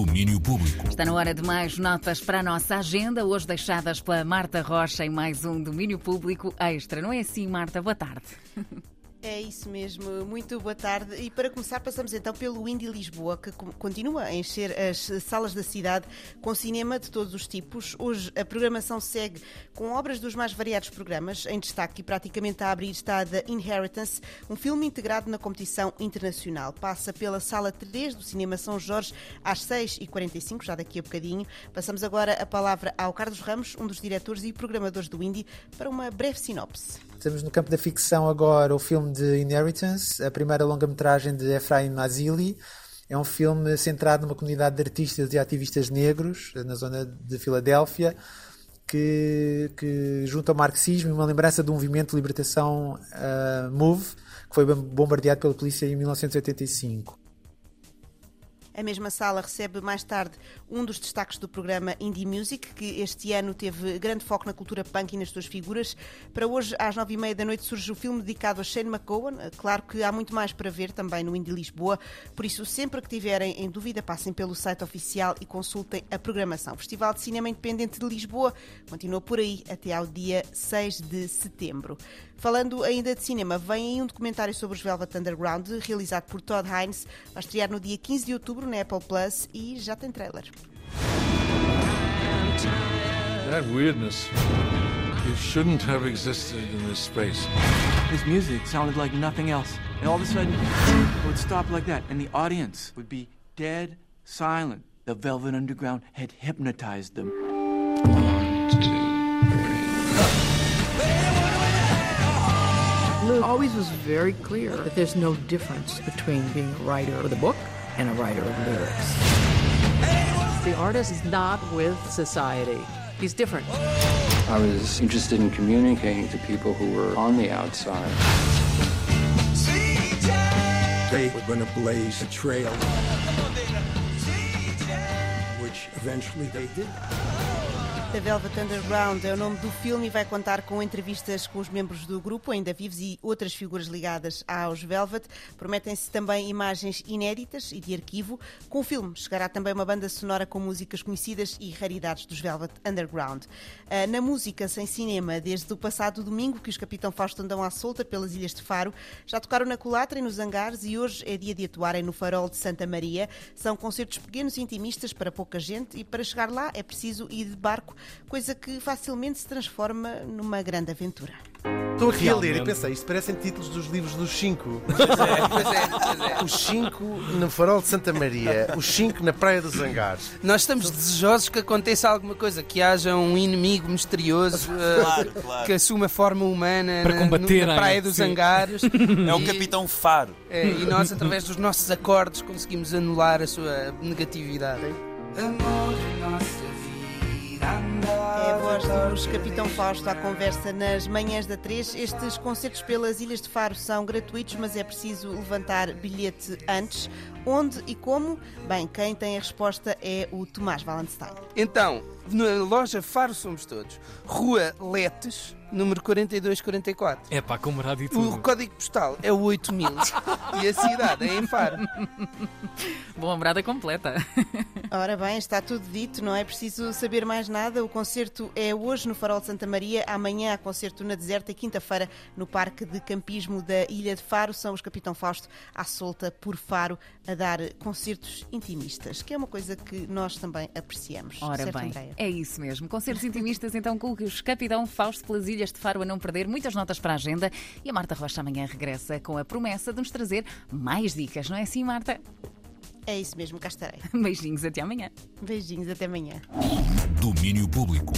Domínio Público. Está na hora de mais notas para a nossa agenda, hoje deixadas pela Marta Rocha em mais um Domínio Público Extra. Não é assim, Marta? Boa tarde. É isso mesmo, muito boa tarde. E para começar, passamos então pelo Indie Lisboa, que continua a encher as salas da cidade com cinema de todos os tipos. Hoje a programação segue com obras dos mais variados programas. Em destaque e praticamente a abrir está The Inheritance, um filme integrado na competição internacional. Passa pela sala 3 do Cinema São Jorge às 6h45, já daqui a bocadinho. Passamos agora a palavra ao Carlos Ramos, um dos diretores e programadores do Indie, para uma breve sinopse. Temos no campo da ficção agora o filme de Inheritance, a primeira longa-metragem de Efraim Nazili. É um filme centrado numa comunidade de artistas e ativistas negros na zona de Filadélfia que, que junta o marxismo e uma lembrança do movimento de libertação uh, MOVE, que foi bombardeado pela polícia em 1985. A mesma sala recebe mais tarde um dos destaques do programa Indie Music, que este ano teve grande foco na cultura punk e nas suas figuras. Para hoje, às nove e meia da noite, surge o filme dedicado a Shane McGowan. Claro que há muito mais para ver também no Indie Lisboa, por isso, sempre que tiverem em dúvida, passem pelo site oficial e consultem a programação. O Festival de Cinema Independente de Lisboa continua por aí até ao dia 6 de setembro. Falando ainda de cinema, vem aí um documentário sobre os Velvet Underground, realizado por Todd Hines. Vai estrear no dia 15 de outubro na Apple Plus e já tem trailer. That weirdness. It shouldn't have existed in this space. His music sounded like nothing else. And all of a sudden, it would stop like that, and the audience would be dead silent. The Velvet Underground had hypnotized them. One, Lou always was very clear that there's no difference between being a writer of the book and a writer of lyrics. The artist is not with society. He's different. I was interested in communicating to people who were on the outside. They were going to blaze a trail, which eventually they did. The Velvet Underground é o nome do filme e vai contar com entrevistas com os membros do grupo, ainda vivos, e outras figuras ligadas aos Velvet. Prometem-se também imagens inéditas e de arquivo. Com o filme chegará também uma banda sonora com músicas conhecidas e raridades dos Velvet Underground. Ah, na música sem cinema, desde o passado domingo que os Capitão Fausto andam à solta pelas Ilhas de Faro, já tocaram na Colatra e nos Hangares e hoje é dia de atuarem no Farol de Santa Maria. São concertos pequenos e intimistas para pouca gente e para chegar lá é preciso ir de barco coisa que facilmente se transforma numa grande aventura. Estou aqui a ler e pensei, isto parecem títulos dos livros dos cinco. Pois é, pois é, pois é. Os cinco no farol de Santa Maria, os cinco na Praia dos Zangares. Nós estamos desejosos que aconteça alguma coisa, que haja um inimigo misterioso uh, Claro, claro. que assuma forma humana Para na, combater, na Praia hein? dos Sim. Zangares. É o Capitão Faro. é, e nós, através dos nossos acordes, conseguimos anular a sua negatividade. É a voz dos Capitão Fausto à conversa nas manhãs da 3. Estes concertos pelas Ilhas de Faro são gratuitos, mas é preciso levantar bilhete antes. Onde e como? Bem, quem tem a resposta é o Tomás Valenstein. Então, na loja Faro Somos Todos, Rua Letes, número 4244. É pá, com morada e O tudo. código postal é o 8000 e a cidade é em Faro. Boa morada completa. Ora bem, está tudo dito, não é preciso saber mais nada. O concerto é hoje no Farol de Santa Maria, amanhã há concerto na Deserta e quinta-feira no Parque de Campismo da Ilha de Faro. São os Capitão Fausto à solta por Faro a dar concertos intimistas, que é uma coisa que nós também apreciamos. Ora certo, bem, Andréia? é isso mesmo. Concertos intimistas então com os Capitão Fausto pelas Ilhas de Faro a não perder. Muitas notas para a agenda. E a Marta Rocha amanhã regressa com a promessa de nos trazer mais dicas, não é assim, Marta? É isso mesmo, cá estarei. Beijinhos, até amanhã. Beijinhos, até amanhã. Domínio Público.